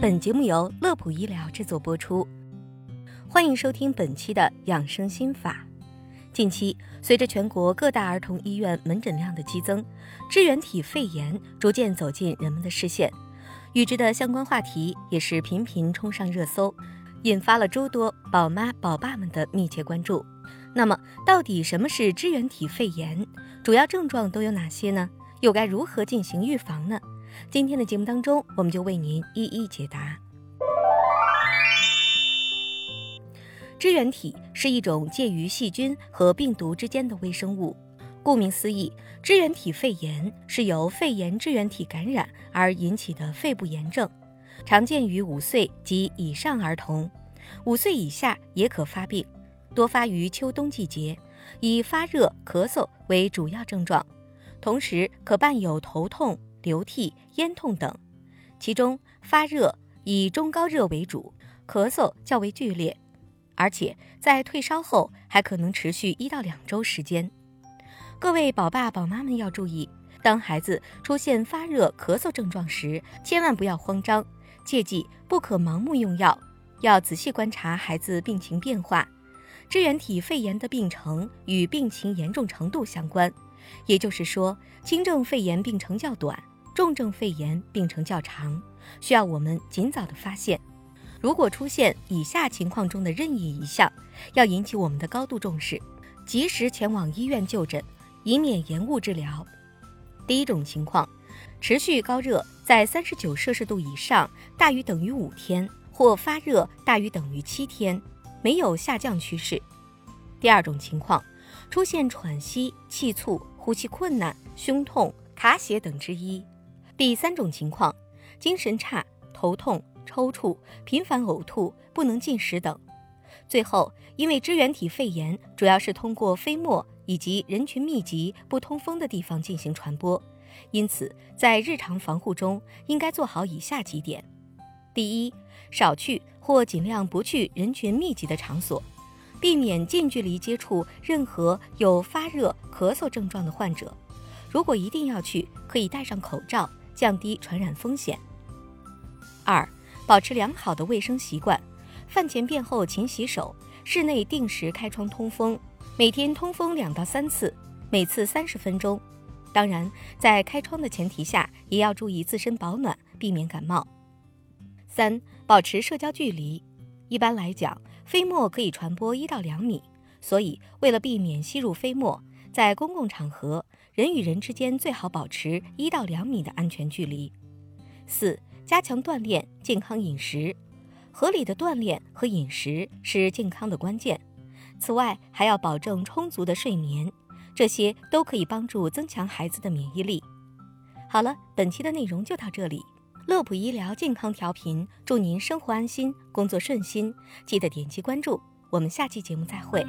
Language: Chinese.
本节目由乐普医疗制作播出，欢迎收听本期的养生心法。近期，随着全国各大儿童医院门诊量的激增，支原体肺炎逐渐走进人们的视线，与之的相关话题也是频频冲上热搜，引发了诸多宝妈宝爸们的密切关注。那么，到底什么是支原体肺炎？主要症状都有哪些呢？又该如何进行预防呢？今天的节目当中，我们就为您一一解答。支原体是一种介于细菌和病毒之间的微生物。顾名思义，支原体肺炎是由肺炎支原体感染而引起的肺部炎症，常见于五岁及以上儿童，五岁以下也可发病，多发于秋冬季节，以发热、咳嗽为主要症状，同时可伴有头痛。流涕、咽痛等，其中发热以中高热为主，咳嗽较为剧烈，而且在退烧后还可能持续一到两周时间。各位宝爸宝妈们要注意，当孩子出现发热、咳嗽症状时，千万不要慌张，切记不可盲目用药，要仔细观察孩子病情变化。支原体肺炎的病程与病情严重程度相关，也就是说，轻症肺炎病程较短。重症肺炎病程较长，需要我们尽早的发现。如果出现以下情况中的任意一项，要引起我们的高度重视，及时前往医院就诊，以免延误治疗。第一种情况，持续高热在三十九摄氏度以上，大于等于五天，或发热大于等于七天，没有下降趋势。第二种情况，出现喘息、气促、呼吸困难、胸痛、卡血等之一。第三种情况，精神差、头痛、抽搐、频繁呕吐、不能进食等。最后，因为支原体肺炎主要是通过飞沫以及人群密集、不通风的地方进行传播，因此在日常防护中应该做好以下几点：第一，少去或尽量不去人群密集的场所，避免近距离接触任何有发热、咳嗽症状的患者。如果一定要去，可以戴上口罩。降低传染风险。二、保持良好的卫生习惯，饭前便后勤洗手，室内定时开窗通风，每天通风两到三次，每次三十分钟。当然，在开窗的前提下，也要注意自身保暖，避免感冒。三、保持社交距离。一般来讲，飞沫可以传播一到两米，所以为了避免吸入飞沫，在公共场合。人与人之间最好保持一到两米的安全距离。四、加强锻炼，健康饮食，合理的锻炼和饮食是健康的关键。此外，还要保证充足的睡眠，这些都可以帮助增强孩子的免疫力。好了，本期的内容就到这里。乐普医疗健康调频，祝您生活安心，工作顺心。记得点击关注，我们下期节目再会。